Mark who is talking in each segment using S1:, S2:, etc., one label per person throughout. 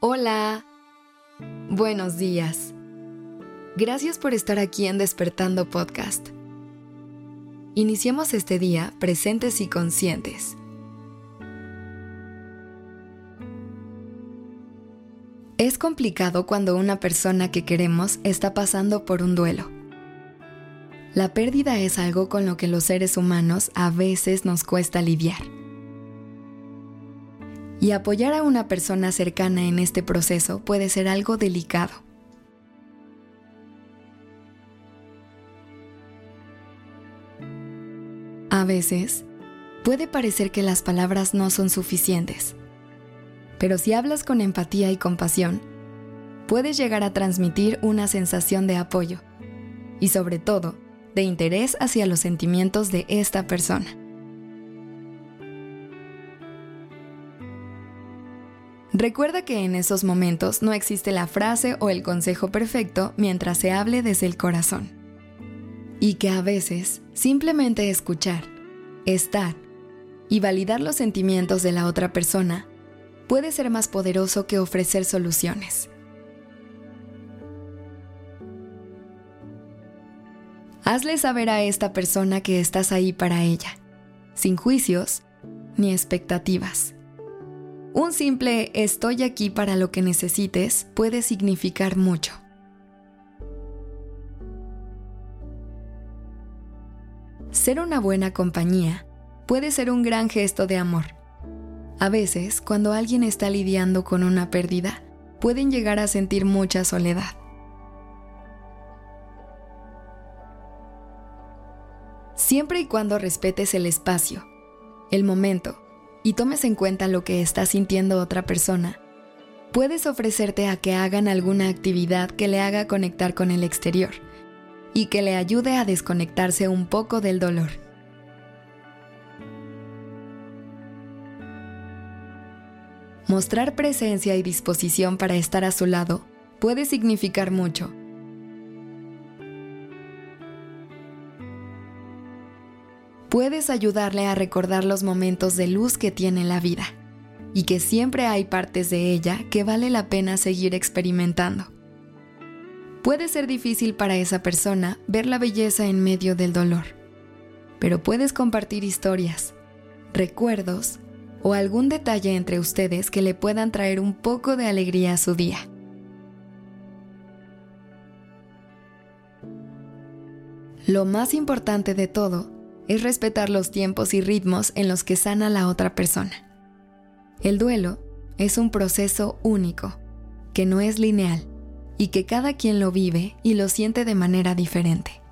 S1: Hola. Buenos días. Gracias por estar aquí en Despertando Podcast. Iniciemos este día presentes y conscientes. Es complicado cuando una persona que queremos está pasando por un duelo. La pérdida es algo con lo que los seres humanos a veces nos cuesta lidiar y apoyar a una persona cercana en este proceso puede ser algo delicado. A veces, puede parecer que las palabras no son suficientes, pero si hablas con empatía y compasión, puedes llegar a transmitir una sensación de apoyo y sobre todo de interés hacia los sentimientos de esta persona. Recuerda que en esos momentos no existe la frase o el consejo perfecto mientras se hable desde el corazón. Y que a veces simplemente escuchar, estar y validar los sentimientos de la otra persona puede ser más poderoso que ofrecer soluciones. Hazle saber a esta persona que estás ahí para ella, sin juicios ni expectativas. Un simple estoy aquí para lo que necesites puede significar mucho. Ser una buena compañía puede ser un gran gesto de amor. A veces, cuando alguien está lidiando con una pérdida, pueden llegar a sentir mucha soledad. Siempre y cuando respetes el espacio, el momento y tomes en cuenta lo que está sintiendo otra persona, puedes ofrecerte a que hagan alguna actividad que le haga conectar con el exterior y que le ayude a desconectarse un poco del dolor. Mostrar presencia y disposición para estar a su lado puede significar mucho puedes ayudarle a recordar los momentos de luz que tiene la vida y que siempre hay partes de ella que vale la pena seguir experimentando. Puede ser difícil para esa persona ver la belleza en medio del dolor, pero puedes compartir historias, recuerdos o algún detalle entre ustedes que le puedan traer un poco de alegría a su día. Lo más importante de todo es respetar los tiempos y ritmos en los que sana la otra persona. El duelo es un proceso único, que no es lineal y que cada quien lo vive y lo siente de manera diferente.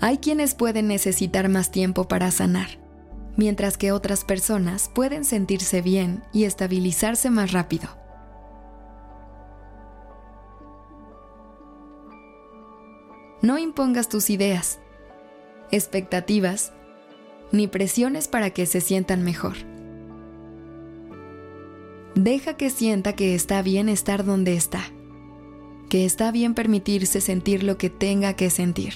S1: Hay quienes pueden necesitar más tiempo para sanar, mientras que otras personas pueden sentirse bien y estabilizarse más rápido. No impongas tus ideas, expectativas ni presiones para que se sientan mejor. Deja que sienta que está bien estar donde está, que está bien permitirse sentir lo que tenga que sentir.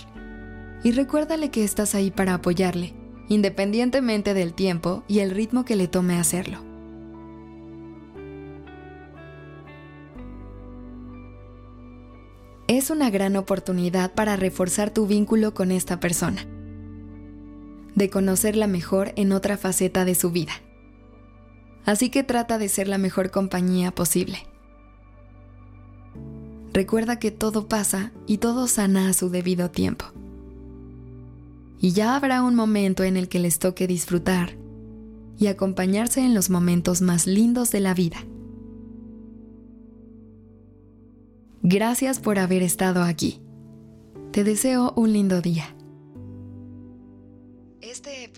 S1: Y recuérdale que estás ahí para apoyarle, independientemente del tiempo y el ritmo que le tome hacerlo. Es una gran oportunidad para reforzar tu vínculo con esta persona de conocerla mejor en otra faceta de su vida. Así que trata de ser la mejor compañía posible. Recuerda que todo pasa y todo sana a su debido tiempo. Y ya habrá un momento en el que les toque disfrutar y acompañarse en los momentos más lindos de la vida. Gracias por haber estado aquí. Te deseo un lindo día.